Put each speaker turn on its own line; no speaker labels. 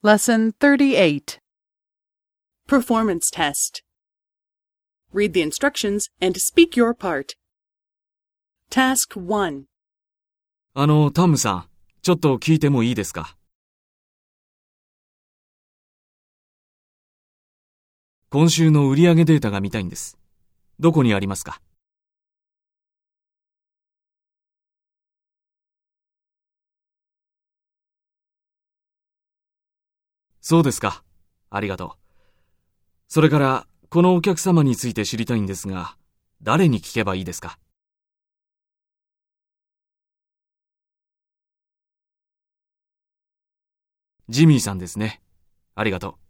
Lesson 38 Performance Test Read the instructions and speak your part. Task 1
あの、タムさん、ちょっと聞いてもいいですか今週の売上データが見たいんです。どこにありますかそうですか。ありがとう。それから、このお客様について知りたいんですが、誰に聞けばいいですか？ジミーさんですね。ありがとう。